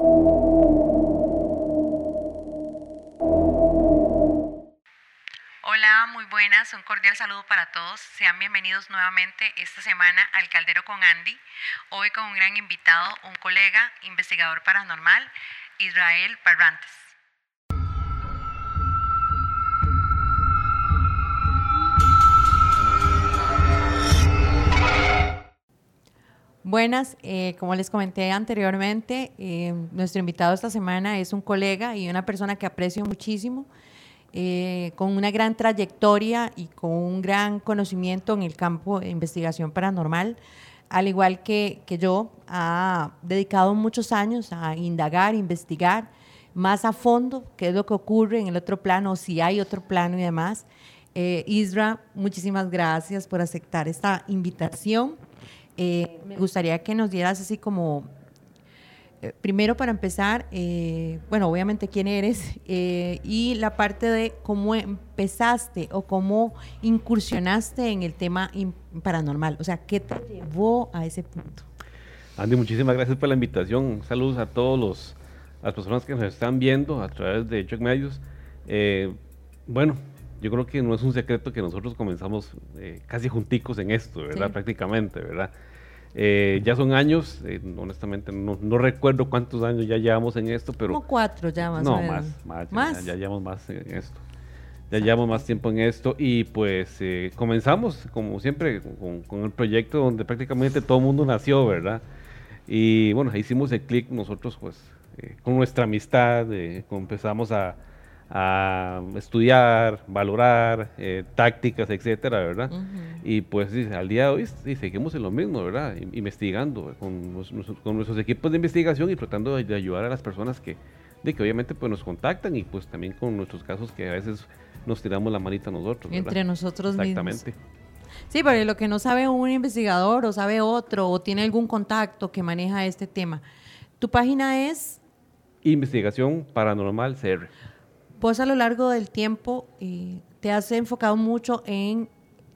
Hola, muy buenas, un cordial saludo para todos. Sean bienvenidos nuevamente esta semana al Caldero con Andy. Hoy con un gran invitado, un colega, investigador paranormal, Israel Barrantes. Buenas, eh, como les comenté anteriormente, eh, nuestro invitado esta semana es un colega y una persona que aprecio muchísimo, eh, con una gran trayectoria y con un gran conocimiento en el campo de investigación paranormal, al igual que, que yo, ha dedicado muchos años a indagar, investigar más a fondo qué es lo que ocurre en el otro plano, si hay otro plano y demás. Isra, muchísimas gracias por aceptar esta invitación. Eh, me gustaría que nos dieras así como, eh, primero para empezar, eh, bueno, obviamente quién eres y la parte de cómo empezaste o cómo incursionaste en el tema paranormal, o sea, ¿qué te llevó a ese punto? Andy, muchísimas gracias por la invitación. Saludos a todos los las personas que nos están viendo a través de Check Medios. bueno, yo creo que no es un secreto que nosotros comenzamos eh, casi junticos en esto, ¿verdad? Prácticamente, ¿verdad? Eh, ya son años, eh, honestamente no, no, recuerdo cuántos años ya llevamos en esto, pero... Como cuatro ya más No, más, más, ¿Más? Ya, llevamos más en esto. Ya llevamos más tiempo en esto y pues comenzamos, como siempre, con, con, el proyecto donde prácticamente todo el mundo nació, ¿verdad? Y bueno, hicimos el clic nosotros, pues, con nuestra amistad, empezamos a a estudiar, valorar eh, tácticas, etcétera, ¿verdad? Y pues al día de hoy seguimos en lo mismo, ¿verdad? Investigando con, nuestros equipos de investigación y tratando de, ayudar a las personas que, de que obviamente pues nos contactan y pues también con nuestros casos que a veces nos tiramos la manita nosotros. ¿verdad? Entre nosotros Exactamente. Sí, pero lo que no sabe un investigador o sabe otro o tiene algún contacto que maneja este tema. ¿Tu página es? Investigación Paranormal CR. Vos a lo largo del tiempo eh, te has enfocado mucho en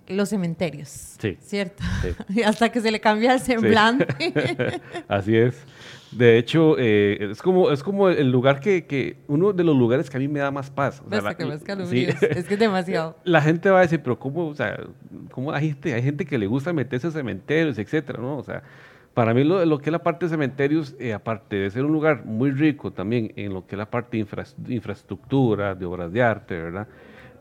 los cementerios. Sí. ¿Cierto? Hasta que se le cambia el semblante. Así es. De hecho, eh, es, como, es como el lugar que, que, uno de los lugares que a mí me da más paz. O sea, que sí. es que es demasiado. La gente va a decir, pero ¿cómo, o sea, cómo hay gente, hay gente que le gusta meterse en cementerios, etcétera, ¿no? O sea, para mí lo, que es la parte de cementerios, eh, aparte de ser un lugar muy rico también en lo que es la parte de infraestructura, de obras de arte, ¿verdad?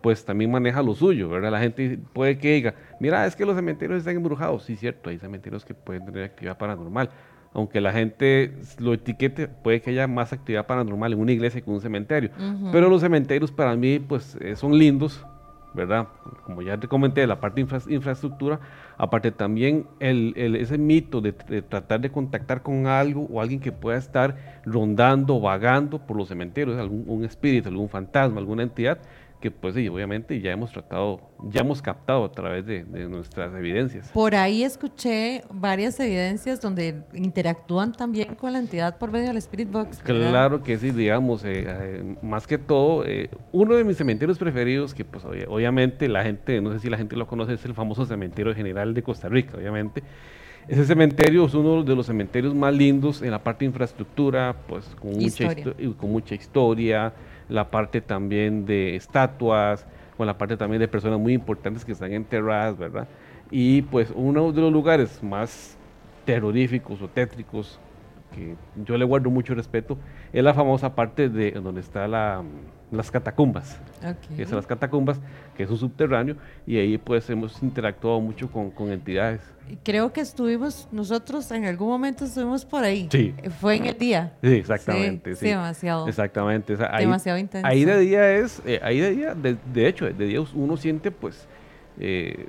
Pues también maneja lo suyo, ¿verdad? La gente puede que diga, mira, es que los cementerios están embrujados. Sí, cierto, hay cementerios que pueden tener actividad paranormal. Aunque la gente lo etiquete, puede que haya más actividad paranormal en una iglesia que en un cementerio. Pero los cementerios para mí, pues, eh, son lindos, ¿verdad? Como ya te comenté, la parte de infraestructura, aparte también el, ese mito de, tratar de contactar con algo o alguien que pueda estar rondando, vagando por los cementerios, algún un espíritu, algún fantasma, alguna entidad, que pues sí, obviamente ya hemos tratado, ya hemos captado a través de, nuestras evidencias. Por ahí escuché varias evidencias donde interactúan también con la entidad por medio del Spirit Box. Claro que sí, digamos, eh, eh, más que todo, eh, uno de mis cementerios preferidos, que pues obviamente la gente, no sé si la gente lo conoce, es el famoso cementerio general de Costa Rica, obviamente. Ese cementerio es uno de los cementerios más lindos en la parte de infraestructura, pues con, mucha, con mucha historia, la parte también de estatuas, con la parte también de personas muy importantes que están enterradas, ¿verdad? Y pues uno de los lugares más terroríficos o tétricos que yo le guardo mucho respeto es la famosa parte de donde está la, las catacumbas. Okay. Es las catacumbas, que es un subterráneo, y ahí pues hemos interactuado mucho con, con, entidades. Creo que estuvimos, nosotros en algún momento estuvimos por ahí. Sí. Fue en el día. Sí, exactamente. Sí, demasiado. Exactamente. ahí, demasiado intenso. Ahí de día es, eh, ahí de día, de, hecho, de día uno siente pues eh,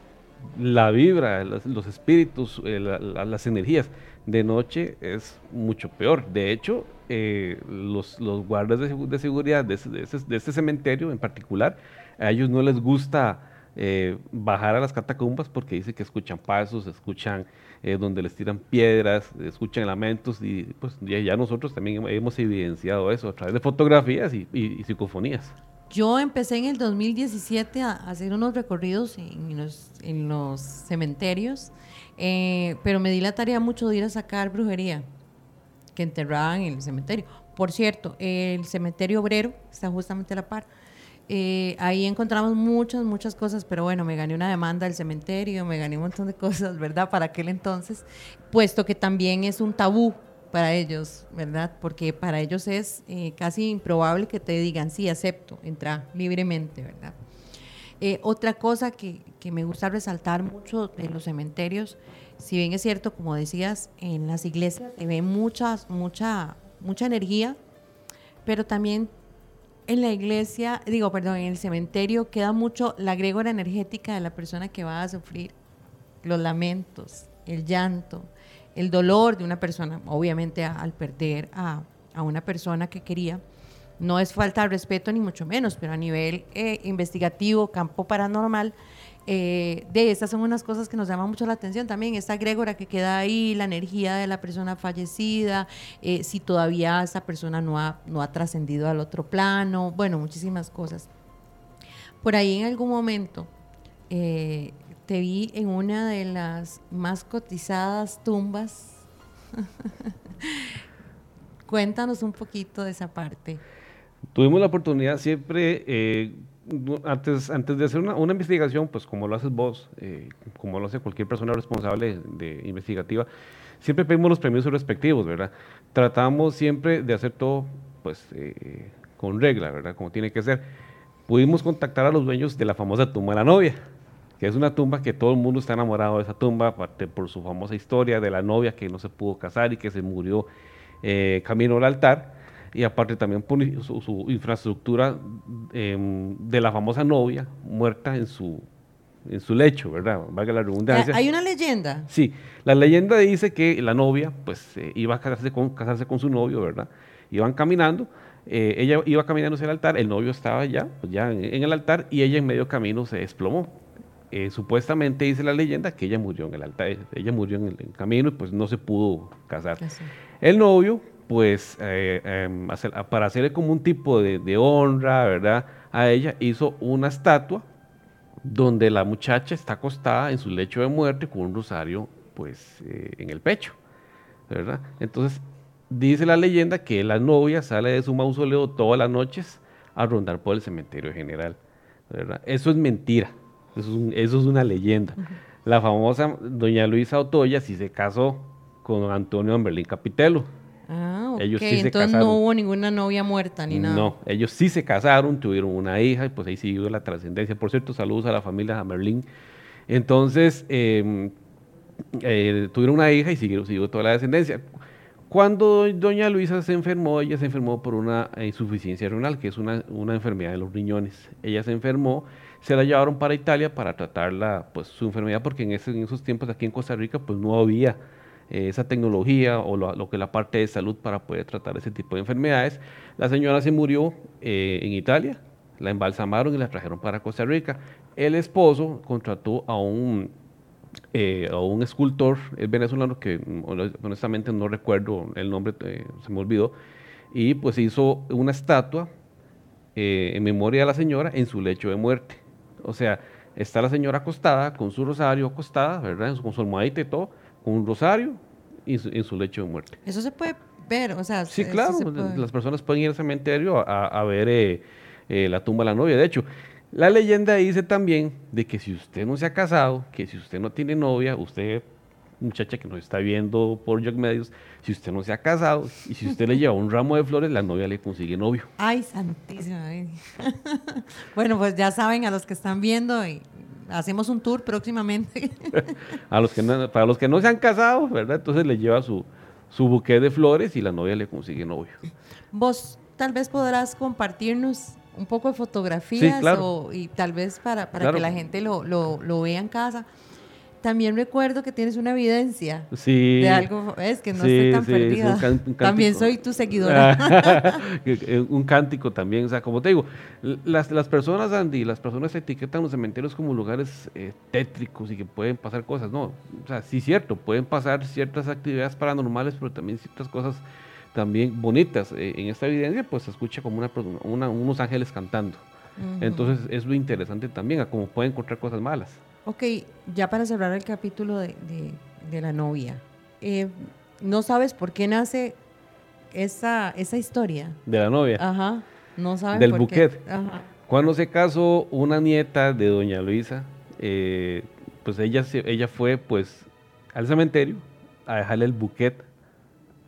la vibra, los, espíritus, eh, las energías. De noche es mucho peor. De hecho, eh, los, los, guardas de, seguridad de, este cementerio en particular, a ellos no les gusta eh, bajar a las catacumbas porque dicen que escuchan pasos, escuchan eh, donde les tiran piedras, escuchan lamentos y pues ya, nosotros también hemos evidenciado eso a través de fotografías y, psicofonías. Yo empecé en el 2017 a hacer unos recorridos en los, en los cementerios, pero me di la tarea mucho de ir a sacar brujería que enterraban en el cementerio. Por cierto, el cementerio obrero está justamente a la par. Eh, ahí encontramos muchas, muchas cosas, pero bueno, me gané una demanda del cementerio, me gané un montón de cosas, ¿verdad? Para aquel entonces, puesto que también es un tabú para ellos, ¿verdad? Porque para ellos es eh, casi improbable que te digan, sí, acepto, entra libremente, ¿verdad? Eh, otra cosa que, que, me gusta resaltar mucho de los cementerios, si bien es cierto, como decías, en las iglesias se ve mucha, mucha energía, pero también en la iglesia, digo, perdón, en el cementerio queda mucho la grégora energética de la persona que va a sufrir los lamentos, el llanto, el dolor de una persona, obviamente al perder a, a una persona que quería. No es falta de respeto ni mucho menos, pero a nivel eh, investigativo, campo paranormal, eh, de estas son unas cosas que nos llaman mucho la atención también, esta grégora que queda ahí, la energía de la persona fallecida, eh, si todavía esa persona no ha, no ha trascendido al otro plano, bueno, muchísimas cosas. Por ahí en algún momento eh, te vi en una de las más cotizadas tumbas. Cuéntanos un poquito de esa parte. Tuvimos la oportunidad siempre antes, antes de hacer una, una, investigación, pues como lo haces vos, eh, como lo hace cualquier persona responsable de, investigativa, siempre pedimos los permisos respectivos, ¿verdad? Tratamos siempre de hacer todo, pues, eh, con regla, ¿verdad? Como tiene que ser. Pudimos contactar a los dueños de la famosa tumba de la novia, que es una tumba que todo el mundo está enamorado de esa tumba, aparte por su famosa historia de la novia que no se pudo casar y que se murió eh, camino al altar y aparte también por su, infraestructura em, de la famosa novia muerta en su, en su lecho, ¿verdad? Valga la redundancia. ¿Hay una leyenda? Sí, la leyenda dice que la novia pues eh, iba a casarse con, casarse con su novio, ¿verdad? Iban caminando, eh, ella iba caminando hacia el altar, el novio estaba ya, pues ya en, el altar y ella en medio camino se desplomó. Eh, supuestamente dice la leyenda que ella murió en el altar, ella murió en el camino y pues no se pudo casar. El novio pues eh, em, para hacerle como un tipo de, honra, ¿verdad? A ella hizo una estatua donde la muchacha está acostada en su lecho de muerte con un rosario pues eh, en el pecho, ¿verdad? Entonces dice la leyenda que la novia sale de su mausoleo todas las noches a rondar por el cementerio general, ¿verdad? Eso es mentira, eso es, una leyenda. La famosa doña Luisa Otoya sí se casó con Antonio Amberlín Capitelo, Ah, Ellos sí Entonces no hubo ninguna novia muerta ni nada. No, ellos sí se casaron, tuvieron una hija y pues ahí siguió la trascendencia. Por cierto, saludos a la familia Merlin. Entonces, em, eh, tuvieron una hija y siguió, siguió toda la descendencia. Cuando doña Luisa se enfermó, ella se enfermó por una insuficiencia renal, que es una, una enfermedad de los riñones. Ella se enfermó, se la llevaron para Italia para tratarla, pues su enfermedad, porque en, ese, en esos tiempos aquí en Costa Rica, pues no había eh, esa tecnología o lo, que es la parte de salud para poder tratar ese tipo de enfermedades. La señora se murió eh, en Italia, la embalsamaron y la trajeron para Costa Rica. El esposo contrató a un, eh, a un escultor, es venezolano que honestamente no recuerdo el nombre, se me olvidó, y pues hizo una estatua en memoria de la señora en su lecho de muerte. O sea, está la señora acostada con su rosario acostada, ¿verdad? Con su almohadita y todo, un rosario y en su lecho de muerte. Eso se puede ver, o sea... Sí, claro, las personas pueden ir al cementerio a, ver eh, eh, la tumba de la novia. De hecho, la leyenda dice también de que si usted no se ha casado, que si usted no tiene novia, usted, muchacha que nos está viendo por Jog Medios, si usted no se ha casado y si usted le lleva un ramo de flores, la novia le consigue novio. Ay, santísima. bueno, pues ya saben a los que están viendo y hacemos un tour próximamente. a los que para los que no se han casado, ¿verdad? Entonces le lleva su, su buque de flores y la novia le consigue novio. Vos tal vez podrás compartirnos un poco de fotografías y tal vez para, para que la gente lo, lo, lo vea en casa también recuerdo que tienes una evidencia de algo, es que no estoy tan perdida. también soy tu seguidora. un cántico también, o sea, como te digo, las, las personas, Andy, las personas etiquetan los cementerios como lugares eh, tétricos y que pueden pasar cosas, no, o sea, sí cierto, pueden pasar ciertas actividades paranormales, pero también ciertas cosas también bonitas. Eh, en esta evidencia, pues se escucha como una, unos ángeles cantando. Entonces es lo interesante también, a cómo pueden encontrar cosas malas. Ok, ya para cerrar el capítulo de, la novia, eh, ¿no sabes por qué nace esa, esa historia? De la novia. Ajá, no saben Del por buquet. qué. Ajá. Cuando se casó una nieta de doña Luisa, eh, pues ella, se- ella fue pues al cementerio a dejarle el buquet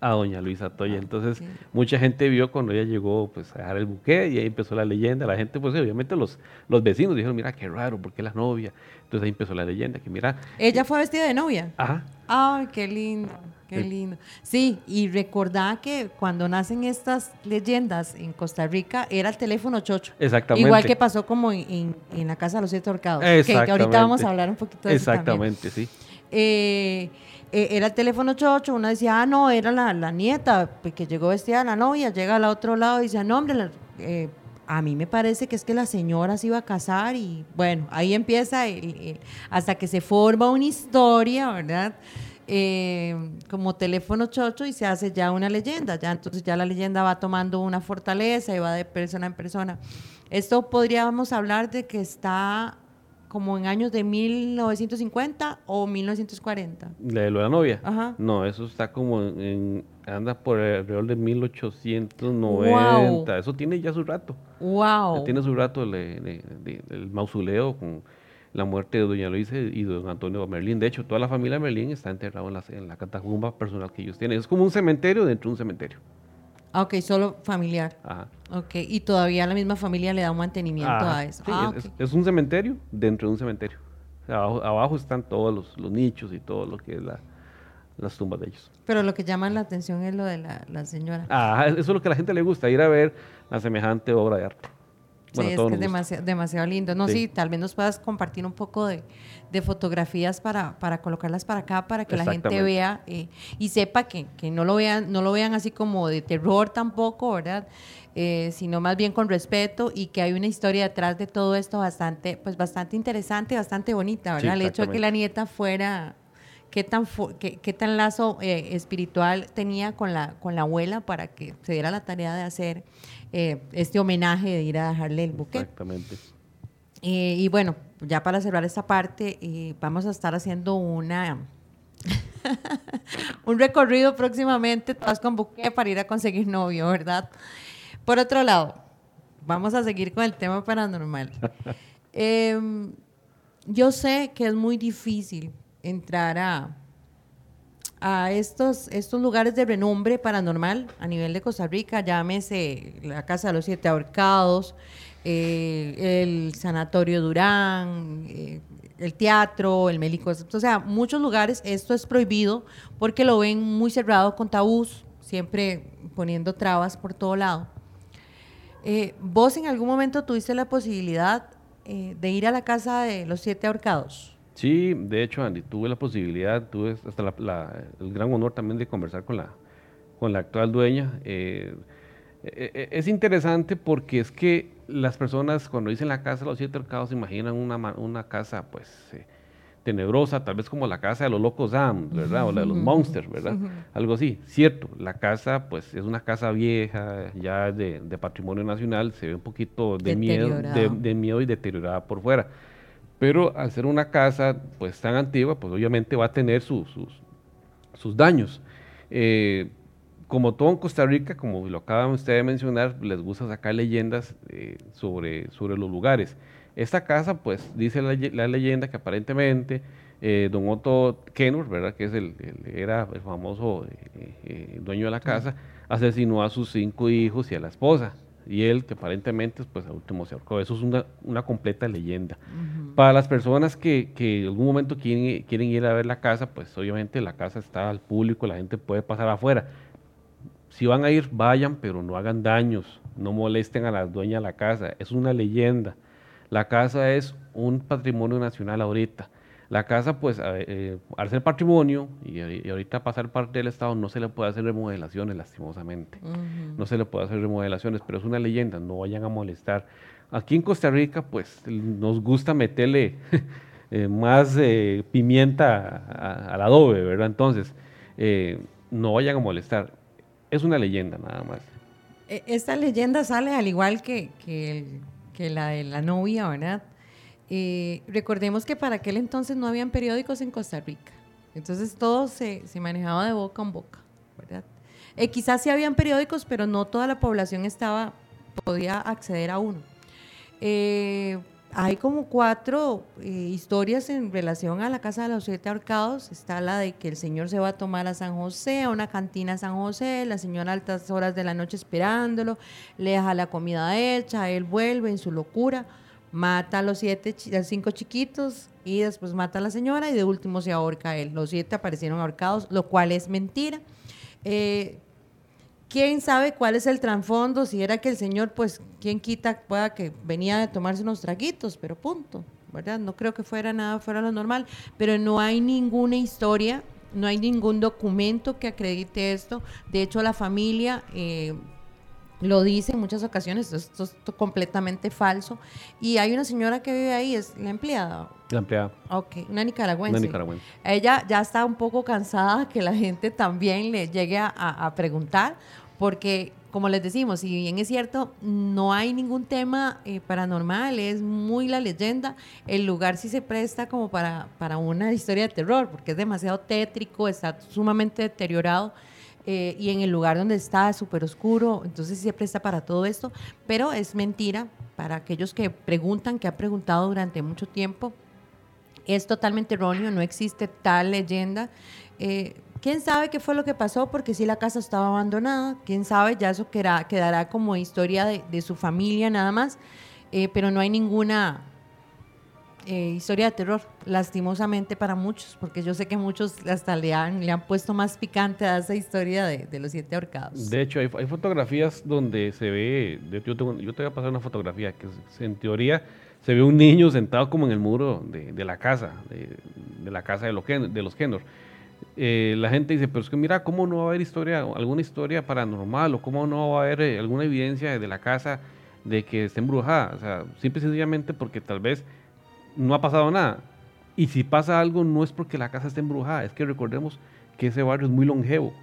a doña Luisa Toya. Entonces ok. mucha gente vio cuando ella llegó pues a dejar el buquet y ahí empezó la leyenda. La gente pues obviamente los, los vecinos dijeron, mira qué raro, ¿por qué la novia? Entonces ahí empezó la leyenda, que mira, Ella fue vestida de novia. ajá, Ay, qué lindo, qué Sí. lindo. Sí, y recordá que cuando nacen estas leyendas en Costa Rica era el teléfono chocho. exactamente. Igual que pasó como en, en- en la Casa de los Siete Horcados. Que, que ahorita Exactamente. vamos a hablar un poquito de eso. Exactamente, sí. Eh, eh, era el teléfono chocho, uno decía, ah, no, era la, la nieta pues, que llegó vestida de la novia, llega al otro lado y dice, no, hombre, eh, a mí me parece que es que la señora se iba a casar y bueno, ahí empieza hasta que se forma una historia, ¿verdad? Como teléfono chocho y se hace ya una leyenda, ya entonces ya la leyenda va tomando una fortaleza y va de persona en persona. Esto podríamos hablar de que está como en años de 1950 o 1940. ¿La de lo de la novia? Ajá. No, eso está como en, anda por alrededor de 1890. Eso tiene ya su rato. Ya ¡Wow! tiene su rato el, el- el- el mausoleo con la muerte de doña Luisa y don Antonio Merlín. De hecho, toda la familia Merlín está enterrada en la, en la catacumba personal que ellos tienen. Es como un cementerio dentro de un cementerio. Ah, ok, solo familiar. Ajá. Ok, y todavía la misma familia le da un mantenimiento Ajá, a eso. sí, ah, es, un cementerio dentro de un cementerio. O sea, abajo, abajo están todos los, los nichos y todo lo que es la- las tumbas de ellos. Pero lo que llama la atención es lo de la, la señora. Ajá, eso es lo que a la gente le gusta, ir a ver la semejante obra de arte. Sí, es que es gusta. demasiado, demasiado lindo. No, sí. Sí. tal vez nos puedas compartir un poco de, de fotografías para, para colocarlas para acá, para que la gente vea eh, y sepa que, que no lo vean, no lo vean así como de terror tampoco, ¿verdad? Eh, sino más bien con respeto y que hay una historia detrás de todo esto bastante, pues bastante interesante, bastante bonita, Sí, ¿verdad? El hecho de que la nieta fuera qué tan qué, qué tan lazo eh, espiritual tenía con la con la abuela para que se diera la tarea de hacer eh, este homenaje de ir a dejarle el buque. Exactamente. Eh, y bueno, ya para cerrar esta parte, vamos a estar haciendo una un recorrido próximamente, todas con buque para ir a conseguir novio, ¿verdad? Por otro lado, vamos a seguir con el tema paranormal. Em, yo sé que es muy difícil entrar a, a estos, estos lugares de renombre paranormal a nivel de Costa Rica, llámese la Casa de los Siete Ahorcados, eh, el Sanatorio Durán, eh, el teatro, el Mélico, o sea, muchos lugares esto es prohibido porque lo ven muy cerrado con tabús, siempre poniendo trabas por todo lado. Eh, ¿Vos en algún momento tuviste la posibilidad de ir a la Casa de los Siete Ahorcados? Sí, de hecho, Andy, tuve la posibilidad, tuve hasta la- la- el gran honor también de conversar con la, con la actual dueña. Eh, eh, eh, es interesante porque es que las personas cuando dicen la casa de los siete arcados se imaginan una, una casa pues eh, tenebrosa, tal vez como la casa de los locos Adams, ¿verdad? O la de los monsters, ¿verdad? Algo así. Cierto, la casa pues es una casa vieja, ya de, de patrimonio nacional, se ve un poquito de miedo, de miedo y deteriorada por fuera. Pero al ser una casa pues tan antigua, pues obviamente va a tener sus, sus, sus daños. Eh, como todo en Costa Rica, como lo acaban ustedes de mencionar, les gusta sacar leyendas eh, sobre, sobre los lugares. Esta casa, pues, dice la, la leyenda que aparentemente eh, don Otto Kenor, ¿verdad? Que es el, el- era el famoso dueño de la casa, asesinó a sus cinco hijos y a la esposa. Y él, que aparentemente, pues, al último se ahorcó. Eso es una, una completa leyenda. Para las personas que, que en algún momento quieren, quieren ir a ver la casa, pues obviamente la casa está al público, la gente puede pasar afuera. Si van a ir, vayan, pero no hagan daños, no molesten a la dueña de la casa. Es una leyenda. La casa es un patrimonio nacional ahorita. La casa, pues, eh, al ser patrimonio y, y ahorita pasar parte del Estado, no se le puede hacer remodelaciones, lastimosamente. No se le puede hacer remodelaciones, pero es una leyenda, no vayan a molestar. Aquí en Costa Rica, pues, nos gusta meterle eh, más eh, pimienta a- al adobe, ¿verdad? Entonces, eh, no vayan a molestar. Es una leyenda nada más. E- Esta leyenda sale al igual que, que, el- que la de la novia, ¿verdad? Eh, recordemos que para aquel entonces no habían periódicos en Costa Rica. Entonces todo se, se manejaba de boca en boca, ¿verdad? Eh, quizás sí habían periódicos, pero no toda la población estaba, podía acceder a uno. Eh, hay como cuatro eh, historias en relación a la Casa de los Siete Ahorcados. Está la de que el señor se va a tomar a San José, a una cantina a San José, la señora a altas horas de la noche esperándolo, le deja la comida hecha, él vuelve en su locura, mata a los siete, a cinco chiquitos y después mata a la señora y de último se ahorca él. Los siete aparecieron ahorcados, lo cual es mentira. Eh, quién sabe cuál es el trasfondo, si era que el señor, pues, quién quita, pueda que venía a tomarse unos traguitos, pero punto, ¿verdad? No creo que fuera nada fuera lo normal, pero no hay ninguna historia, no hay ningún documento que acredite esto. De hecho, la familia... Eh, lo dice en muchas ocasiones, esto es completamente falso. Y hay una señora que vive ahí, es la empleada. La empleada. Ok, una nicaragüense. Una nicaragüense. Ella ya está un poco cansada que la gente también le llegue a, a preguntar, porque como les decimos, si bien es cierto, no hay ningún tema eh, paranormal, es muy la leyenda, el lugar sí se presta como para, para una historia de terror, porque es demasiado tétrico, está sumamente deteriorado. Eh, y en el lugar donde está es súper oscuro, entonces se presta para todo esto, pero es mentira para aquellos que preguntan, que han preguntado durante mucho tiempo, es totalmente erróneo, no existe tal leyenda. Eh, ¿Quién sabe qué fue lo que pasó? Porque si la casa estaba abandonada, quién sabe, ya eso quedará, quedará como historia de, su familia nada más, eh, pero no hay ninguna eh, historia de terror, lastimosamente para muchos, porque yo sé que muchos hasta le han, le han puesto más picante a esa historia de, los siete ahorcados. De hecho, hay, fotografías donde se ve, yo, te voy a pasar una fotografía que en teoría se ve un niño sentado como en el muro de, la casa, de, la casa de, los, de los eh, la gente dice, pero es que mira, ¿cómo no va a haber historia, alguna historia paranormal o cómo no va a haber eh, alguna evidencia de la casa de que esté embrujada? O sea, simple y sencillamente porque tal vez no ha pasado nada. Y si pasa algo, no es porque la casa esté embrujada, es que recordemos que ese barrio es muy longevo.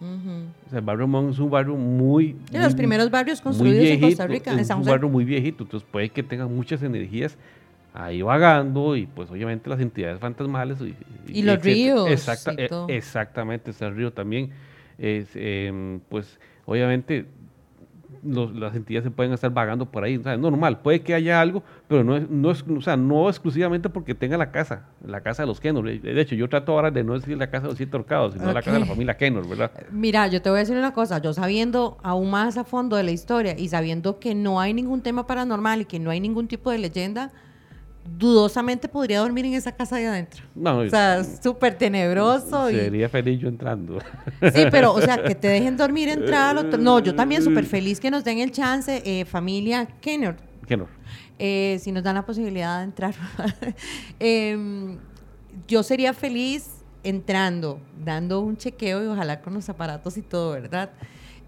O sea, el barrio Mon es un barrio muy... De los primeros barrios construidos en Costa Rica, Es un barrio muy viejito, entonces puede que tenga muchas energías ahí vagando y pues obviamente las entidades fantasmales. Y, los ríos. E, exactamente, ese río también. Es, em, pues obviamente las entidades se pueden estar vagando por ahí. O sea, es normal, puede que haya algo, pero no es, no es, o sea, no exclusivamente porque tenga la casa, la casa de los Kenor. De hecho, yo trato ahora de no decir la casa de los siete horcados, sino la casa de la familia Kenor, ¿verdad? Mira, yo te voy a decir una cosa, yo sabiendo aún más a fondo de la historia y sabiendo que no hay ningún tema paranormal y que no hay ningún tipo de leyenda, dudosamente podría dormir en esa casa de adentro. No, o sea, súper tenebroso. Sería feliz yo entrando. Sí, pero, o sea, que te dejen dormir, entrar. No, yo también súper feliz que nos den el chance, eh, familia Kenner. Kenner. Eh, si nos dan la posibilidad de entrar. Em, yo sería feliz entrando, dando un chequeo y ojalá con los aparatos y todo, ¿verdad?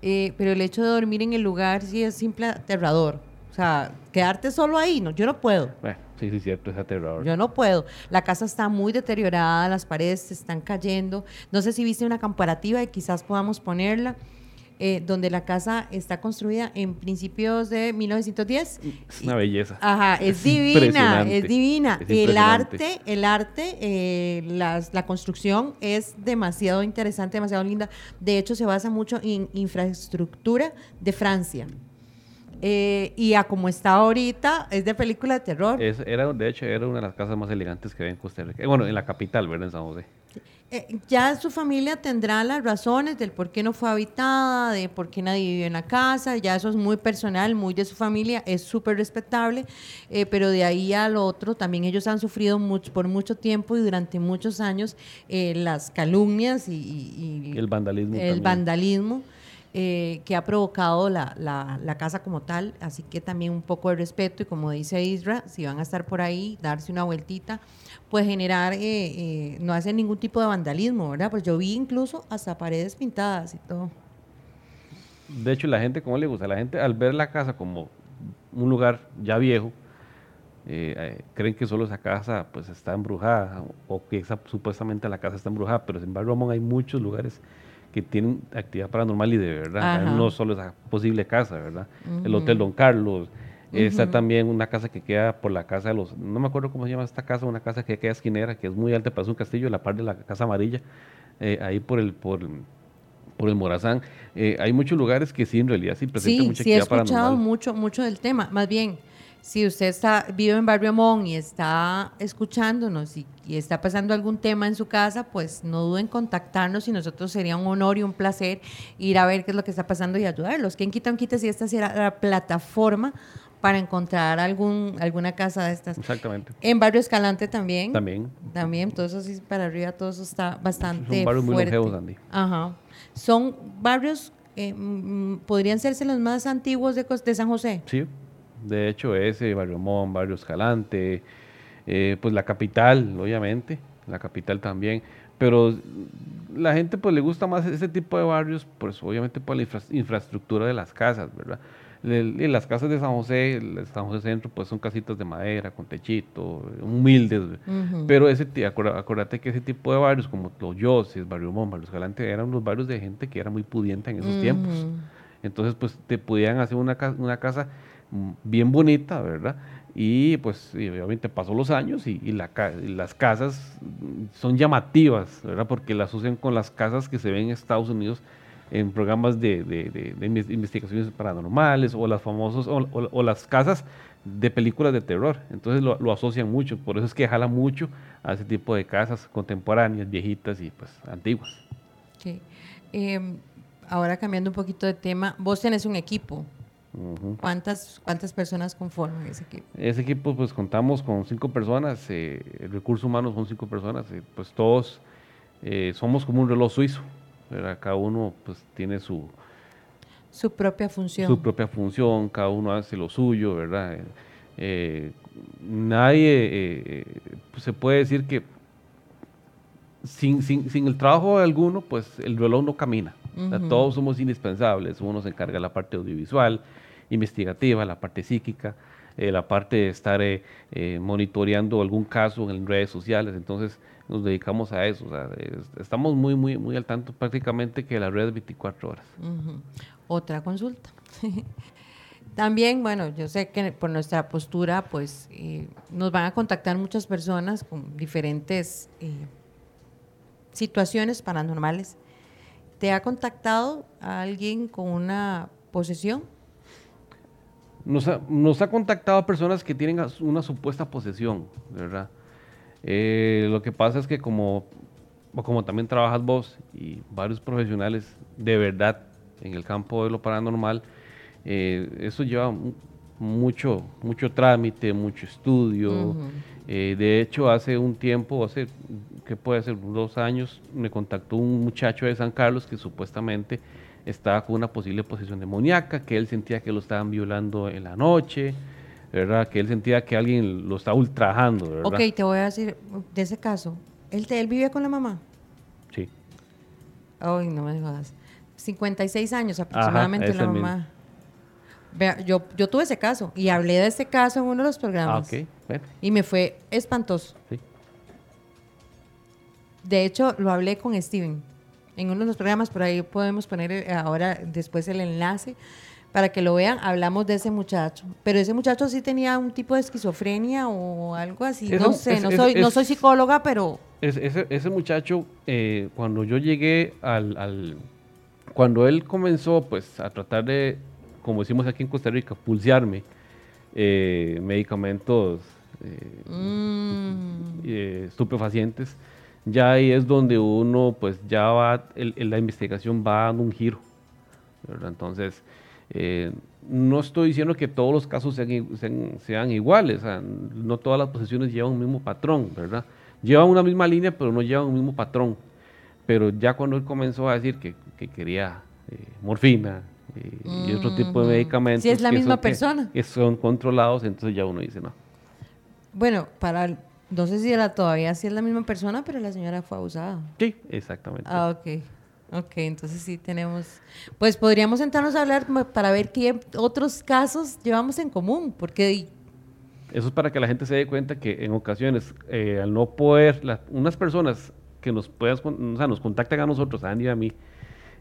Eh, pero el hecho de dormir en el lugar sí es simple aterrador. O sea, quedarte solo ahí, no, yo no puedo. Bueno, sí, sí, cierto, es aterrador. Yo no puedo. La casa está muy deteriorada, las paredes se están cayendo. No sé si viste una comparativa y quizás podamos ponerla. Eh, donde la casa está construida en principios de 1910. Es una belleza. Ajá, es, divina, es divina. el arte, el arte, eh, la construcción es demasiado interesante, demasiado linda. De hecho, se basa mucho en infraestructura de Francia. Eh, y a como está ahorita, es de película de terror. Es, era, de hecho, era una de las casas más elegantes que había en Costa Rica. Bueno, en la capital, ¿verdad? En San José. Eh, ya su familia tendrá las razones del por qué no fue habitada, de por qué nadie vivió en la casa, ya eso es muy personal, muy de su familia, es súper respetable, eh, pero de ahí al otro también ellos han sufrido mucho, por mucho tiempo y durante muchos años las calumnias y, el vandalismo. El vandalismo. Eh, que ha provocado la, la, casa como tal, así que también un poco de respeto y como dice Isra, si van a estar por ahí, darse una vueltita, pues generar, eh, eh, no hacer ningún tipo de vandalismo, ¿verdad? Pues yo vi incluso hasta paredes pintadas y todo. De hecho, la gente, ¿cómo le gusta? La gente al ver la casa como un lugar ya viejo, creen que solo esa casa pues está embrujada o que esa, supuestamente la casa está embrujada, pero en embargo Ramón hay muchos lugares que tienen actividad paranormal y de verdad, no solo esa posible casa, ¿verdad? El Hotel Don Carlos, está también una casa que queda por la casa de los, no me acuerdo cómo se llama esta casa, una casa que queda esquinera, que es muy alta, para un castillo, la parte de la Casa Amarilla, eh, ahí por el, por, por el Morazán. Eh, hay muchos lugares que sí, en realidad sí presentan Sí, mucha sí he actividad escuchado paranormal. mucho, mucho del tema. Más bien, si usted está vive en Barrio Mon y está escuchándonos y, y está pasando algún tema en su casa, pues no duden en contactarnos y nosotros sería un honor y un placer ir a ver qué es lo que está pasando y ayudarlos. ¿Quién quita un quita si esta será la plataforma para encontrar algún, alguna casa de estas? Exactamente. En Barrio Escalante también. También. También, todo eso sí para arriba, todo eso está bastante Son barrios muy fuerte. longevos, Andy. Ajá. Son barrios, eh, mm, podrían serse los más antiguos de, de San José. Sí, de hecho ese, Barrio Mon, Barrio Escalante, eh, pues la capital, obviamente, la capital también, pero la gente pues le gusta más ese tipo de barrios, pues obviamente por la infra- infraestructura de las casas, ¿verdad? Le- y las casas de San José, el San José Centro, pues son casitas de madera, con techito, humildes, pero ese, acuérdate, que ese tipo de barrios, como Los Yoses, Barrio Mon, Barrio Escalante, eran los barrios de gente que era muy pudiente en esos tiempos. Entonces, pues te podían hacer una, una casa bien bonita, ¿verdad? Y pues y obviamente pasó los años y, las casas son llamativas, ¿verdad? Porque las asocian con las casas que se ven en Estados Unidos en programas de, de- de- de inves- investigaciones paranormales o las famosas o, las casas de películas de terror. Entonces lo, asocian mucho, por eso es que jala mucho a ese tipo de casas contemporáneas, viejitas y pues antiguas. Ok. Em, ahora cambiando un poquito de tema, vos tenés un equipo. ¿Cuántas, cuántas personas conforman ese equipo? Ese equipo, pues contamos con cinco personas, eh, el recurso humano son cinco personas, eh, pues todos eh, somos como un reloj suizo, ¿verdad? cada uno pues tiene su, Su propia función. su propia función, cada uno hace lo suyo, ¿verdad? Eh, nadie, pues, se puede decir que sin, sin, sin el trabajo de alguno, pues el reloj no camina. O sea, Ujú. todos somos indispensables. Uno se encarga de la parte audiovisual, investigativa, la parte psíquica, eh, la parte de estar eh, eh, monitoreando algún caso en redes sociales. Entonces nos dedicamos a eso. es- estamos muy, muy, muy al tanto prácticamente que la red 24 horas. Otra consulta. También, bueno, yo sé que por nuestra postura, pues nos van a contactar muchas personas con diferentes situaciones paranormales. ¿Te ha contactado alguien con una posesión? Nos ha, nos ha contactado personas que tienen una supuesta posesión, ¿verdad? Eh, lo que pasa es que como, como también trabajas vos y varios profesionales de verdad en el campo de lo paranormal, eh, eso lleva mu- mucho, mucho trámite, mucho estudio. Eh, de hecho, hace un tiempo, hace, ¿qué puede ser? Dos años, me contactó un muchacho de San Carlos que supuestamente estaba con una posible posesión demoníaca, que él sentía que lo estaban violando en la noche, ¿verdad? Que él sentía que alguien lo estaba ultrajando, ¿verdad? Ok, te voy a decir de ese caso. ¿Él, te- él vivía con la mamá? Sí. Ay, no me jodas. 56 años aproximadamente la mismo. mamá. Vea, yo, yo tuve ese caso y hablé de ese caso en uno de los Ah, programas. ok. Bueno, Y me fue espantoso. sí. De hecho, lo hablé con Steven en uno de los programas, por ahí podemos poner eh, ahora después el enlace para que lo vean. Hablamos de ese muchacho, pero ese muchacho sí tenía un tipo de esquizofrenia o algo así. No sé, es- no es- soy, no soy psicóloga, pero Es- ese, ese muchacho, eh, cuando yo llegué al, al- Cuando él comenzó, pues, a tratar de, como decimos aquí en Costa Rica, pulsearme eh, medicamentos eh, mm, estupefacientes, ya ahí es donde uno, pues, ya va, el- el- la investigación va dando un giro, ¿verdad? Entonces, eh, no estoy diciendo que todos los casos sean, sean, sean iguales, o sea, no todas las posesiones llevan un mismo patrón, ¿verdad? Llevan una misma línea, pero no llevan un mismo patrón. Pero ya cuando él comenzó a decir que, que quería eh, morfina eh, y otro tipo de Mm. medicamentos. Sí, es la que misma son- que- persona. Que son controlados, entonces ya uno dice, no. bueno, para, no sé si era todavía si es la misma persona, pero la señora fue abusada. Sí, exactamente. Ah, ok. Ok, entonces sí tenemos. Pues podríamos sentarnos a hablar para ver qué otros casos llevamos en común, porque Eso es para que la gente se dé cuenta que en ocasiones, eh, al no poder, la- unas personas que nos puedas, o sea, nos contactan a nosotros, a Andy y a mí,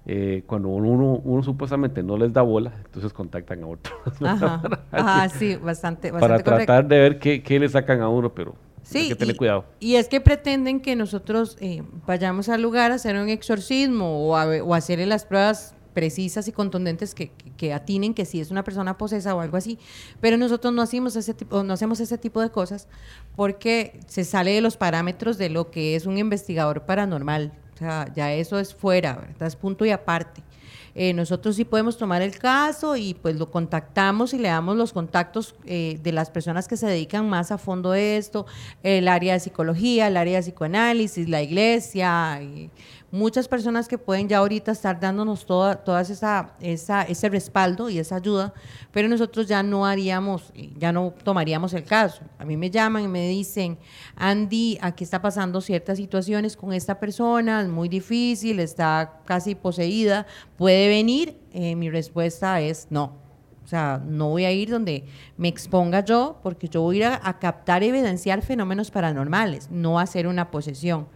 eh, cuando uno, uno supuestamente no les da bola, entonces contactan a otros. Ajá, ajá, sí, bastante, bastante para correcto. tratar de ver qué, qué le sacan a uno, pero Sí, hay que tener y, cuidado. y es que pretenden que nosotros eh, vayamos al lugar a hacer un exorcismo o, a, o hacerle las pruebas precisas y contundentes que, que, que atinen que si es una persona posesa o algo así. Pero nosotros no hacemos ese tipo, no hacemos ese tipo de cosas porque se sale de los parámetros de lo que es un investigador paranormal. O sea, ya eso es fuera, ¿verdad? Es punto y aparte. Eh, nosotros sí podemos tomar el caso y pues lo contactamos y le damos los contactos eh, de las personas que se dedican más a fondo de esto, el área de psicología, el área de psicoanálisis, la iglesia, y muchas personas que pueden ya ahorita estar dándonos toda, esa, esa, ese respaldo y esa ayuda, pero nosotros ya no haríamos, ya no tomaríamos el caso. A mí me llaman y me dicen, Andy, aquí está pasando ciertas situaciones con esta persona, muy difícil, está casi poseída, ¿puede venir? Eh, mi respuesta es no. O sea, no voy a ir donde me exponga yo, porque yo voy a ir a, captar evidenciar fenómenos paranormales, no hacer una posesión.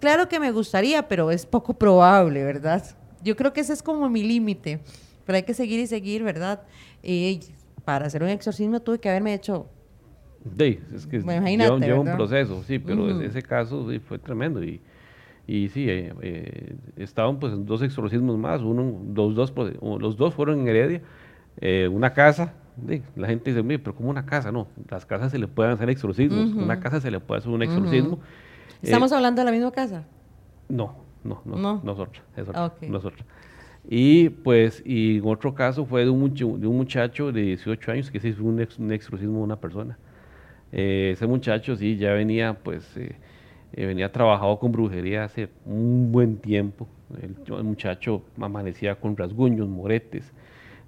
Claro que me gustaría, pero es poco probable, ¿verdad? Yo creo que ese es como mi límite, pero hay que seguir y seguir, ¿verdad? Y para hacer un exorcismo tuve que haberme hecho Sí, es que lleva, lleva un proceso, sí, pero Ujú. ese caso sí, fue tremendo. Y, y sí, eh, eh, estaban pues dos exorcismos más, uno, dos, dos, pues, los dos fueron en Heredia, eh, una casa, sí, la gente dice, "Mire, pero ¿cómo una casa? No, las casas se le pueden hacer exorcismos, Ujú. una casa se le puede hacer un exorcismo. Eh, ¿Estamos hablando de la misma casa? no, no, no, No. nosotros, es otra, Ok. nosotros. Y pues, y en otro caso fue de un, de un muchacho de 18 años que se hizo un, ex- un exorcismo de una persona. Eh, ese muchacho sí ya venía, pues, eh, eh, venía trabajado con brujería hace un buen tiempo. El, el muchacho amanecía con rasguños, moretes.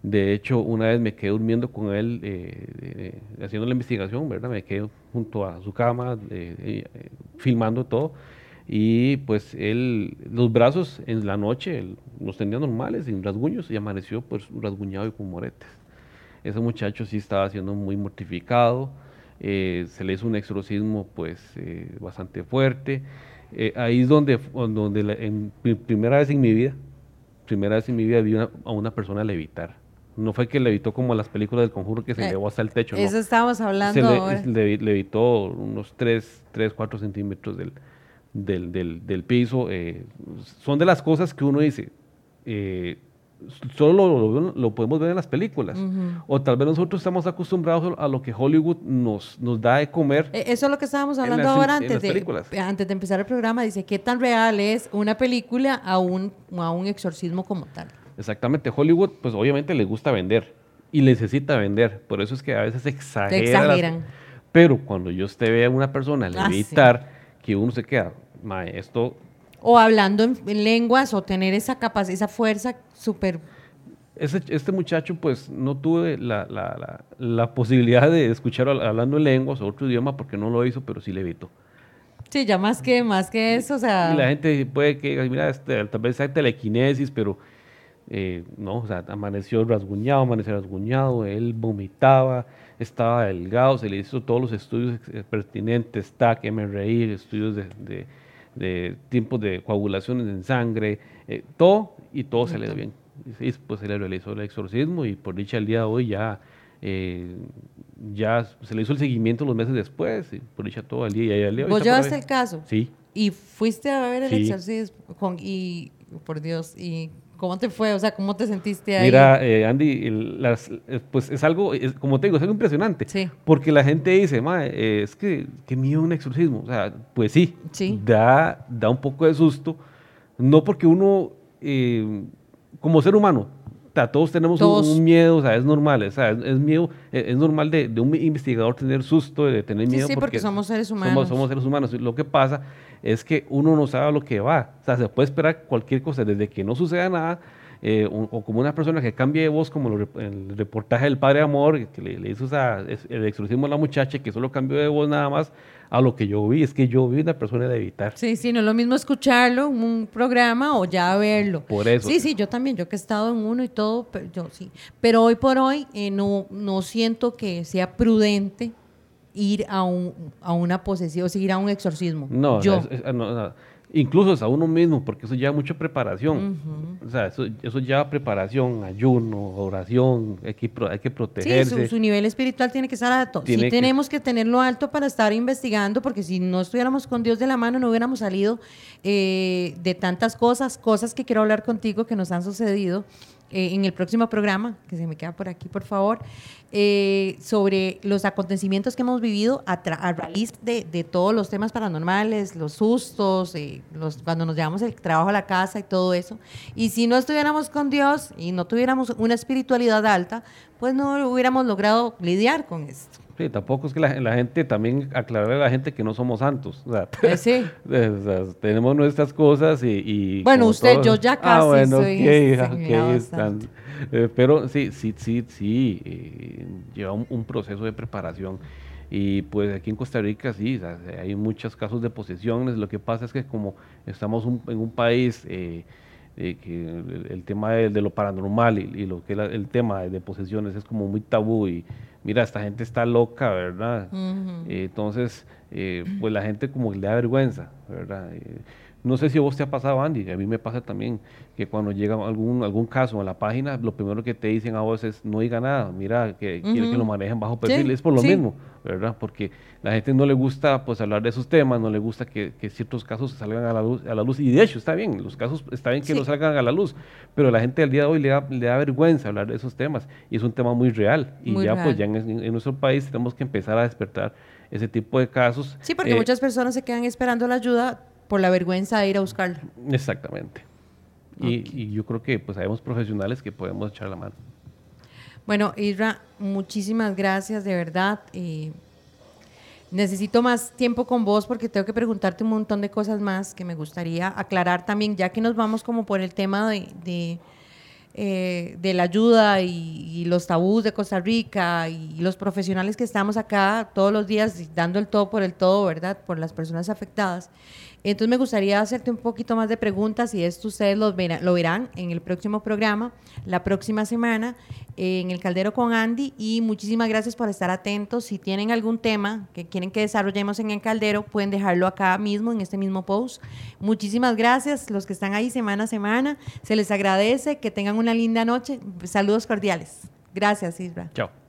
De hecho, una vez me quedé durmiendo con él, eh, eh, haciendo la investigación, ¿verdad? Me quedé junto a su cama, eh, filmando todo. Y pues él, los brazos en la noche él los tenía normales, sin rasguños, y amaneció pues rasguñado y con moretes. Ese muchacho sí estaba siendo muy mortificado, se le hizo un exorcismo pues bastante fuerte. Ahí es donde, donde la- en pri- primera vez en mi vida, primera vez en mi vida vi a una persona levitar. No fue que levitó como las películas del conjuro que se Eh, elevó hasta el techo, no. Eso estábamos hablando Se le- ahora. le- levitó unos 3, 3 4 centímetros del, del, del, del piso. eh, son de las cosas que uno dice, eh, solo lo, lo- lo podemos ver en las películas. O tal vez nosotros estamos acostumbrados a lo que Hollywood nos, nos da de comer. Eh, Eso es lo que estábamos hablando las- ahora antes de, antes de empezar el programa. Dice, ¿qué tan real es una película a un, a un exorcismo como tal? Exactamente, Hollywood pues obviamente le gusta vender y necesita vender. Por eso es que a veces exagera las- exageran. pero cuando yo usted ve a una persona Ah, sí. levitar, que uno se queda, "Mae, esto O hablando en, en lenguas o tener esa capacidad, esa fuerza súper... Este muchacho, pues, no tuve la, la- la- la posibilidad de escuchar hablando en lenguas o otro idioma porque no lo hizo, pero sí le evitó. Sí, ya más que, más que eso, o sea... Y la gente puede que diga, mira, este, tal vez hay telequinesis, pero eh, no, o sea, amaneció rasguñado, amaneció rasguñado, él vomitaba, estaba delgado, se le hizo todos los estudios eh, pertinentes, TAC, MRI, estudios de, de, de tiempos de coagulaciones en sangre, eh, todo, y todo se le dio bien. Y pues se le realizó el exorcismo y por dicha el día de hoy ya, eh, ya se le hizo el seguimiento los meses después, y por dicha todo el día y el día de hoy ¿Vos llevaste el caso? Sí. Y fuiste a ver el Sí. exorcismo con, y, por Dios, ¿y cómo te fue? O sea, ¿cómo te sentiste ahí? Mira, eh, Andy, el- las- eh, pues es algo, es- como te digo, es algo impresionante. Sí. Porque la gente dice, "Mae, eh, es que, que miedo un exorcismo. O sea, pues sí, Sí. Da, da un poco de susto. No porque uno, eh, como ser humano, sea, todos tenemos un- Todos. Un, miedo, o sea, es normal, o sea, es, es miedo, eh, es normal de, de un investigador tener susto, de tener Sí, miedo. sí, porque somos seres Somos, humanos. somos seres humanos. Lo que pasa es que uno no sabe a lo que va. O sea, se puede esperar cualquier cosa, desde que no suceda nada, eh, o, o como una persona que cambie de voz, como lo el reportaje del Padre Amor, que le, le hizo esa- el exorcismo a la muchacha, que solo cambió de voz nada más, a lo que yo vi. Es que yo vi una persona de evitar. Sí, sí, no es lo mismo escucharlo en un programa o ya verlo. Por eso. Sí, sí, yo también, yo que he estado en uno y todo, pero yo sí. Pero hoy por hoy eh, no, no siento que sea prudente ir a, un, a una posesión, o sea, ir a un exorcismo. No, yo. es- es- no, no. incluso a uno mismo, porque eso lleva mucha preparación. O sea, eso, eso, lleva preparación, ayuno, oración, hay que, hay que protegerse. Sí, su, nivel espiritual tiene que estar alto. sí, tenemos que tenerlo alto para estar investigando, porque si no estuviéramos con Dios de la mano, no hubiéramos salido eh, de tantas cosas, cosas que quiero hablar contigo que nos han sucedido eh, en el próximo programa, que se me queda por aquí, por favor, eh, sobre los acontecimientos que hemos vivido a, raíz de, todos los temas paranormales, los sustos, eh, cuando nos llevamos el trabajo a la casa y todo eso. Y si no estuviéramos con Dios y no tuviéramos una espiritualidad alta, pues no hubiéramos logrado lidiar con esto. Sí, tampoco es que la, gente, también aclararle a la gente que no somos santos. O sea, sí. tenemos nuestras cosas y... bueno, usted, yo ya casi ah, bueno, soy eh, pero sí, sí, sí, sí, eh, lleva un, proceso de preparación. Y pues aquí en Costa Rica sí, hay muchos casos de posesiones. Lo que pasa es que como estamos en un país... Eh, que el, tema de, lo paranormal y, lo que el tema de posesiones es como muy tabú y mira, esta gente está loca, ¿verdad? entonces, eh, pues la gente como le da vergüenza, ¿verdad? No sé si a vos te ha pasado, Andy, a mí me pasa también que cuando llega algún, algún caso a la página, lo primero que te dicen a vos es no diga nada, mira, que quiere que lo manejen bajo perfil, es por lo mismo, ¿verdad? Porque la gente no le gusta pues hablar de esos temas, no le gusta que, ciertos casos salgan a la, luz, a la luz, y de hecho está bien, los casos está bien que no salgan a la luz, pero la gente al día de hoy le da, le da vergüenza hablar de esos temas, y es un tema muy real, y ya pues ya en, nuestro país tenemos que empezar a despertar ese tipo de casos. Sí, porque eh, muchas personas se quedan esperando la ayuda por la vergüenza de ir a buscarla. Exactamente. Y, yo creo que pues sabemos profesionales que podemos echar la mano. Bueno, Isra, muchísimas gracias, de verdad. Eh, necesito más tiempo con vos porque tengo que preguntarte un montón de cosas más que me gustaría aclarar también, ya que nos vamos como por el tema de, eh, de, la ayuda y, y, los tabús de Costa Rica y los profesionales que estamos acá todos los días dando el todo por el todo, ¿verdad? Por las personas afectadas. Entonces me gustaría hacerte un poquito más de preguntas y esto ustedes lo verán, lo verán en el próximo programa, la próxima semana, en el Caldero con Andy. Y muchísimas gracias por estar atentos. Si tienen algún tema que quieren que desarrollemos en el Caldero, pueden dejarlo acá mismo, en este mismo post. Muchísimas gracias los que están ahí semana a semana. Se les agradece, que tengan una linda noche. Saludos cordiales. Gracias, Isra. Chao.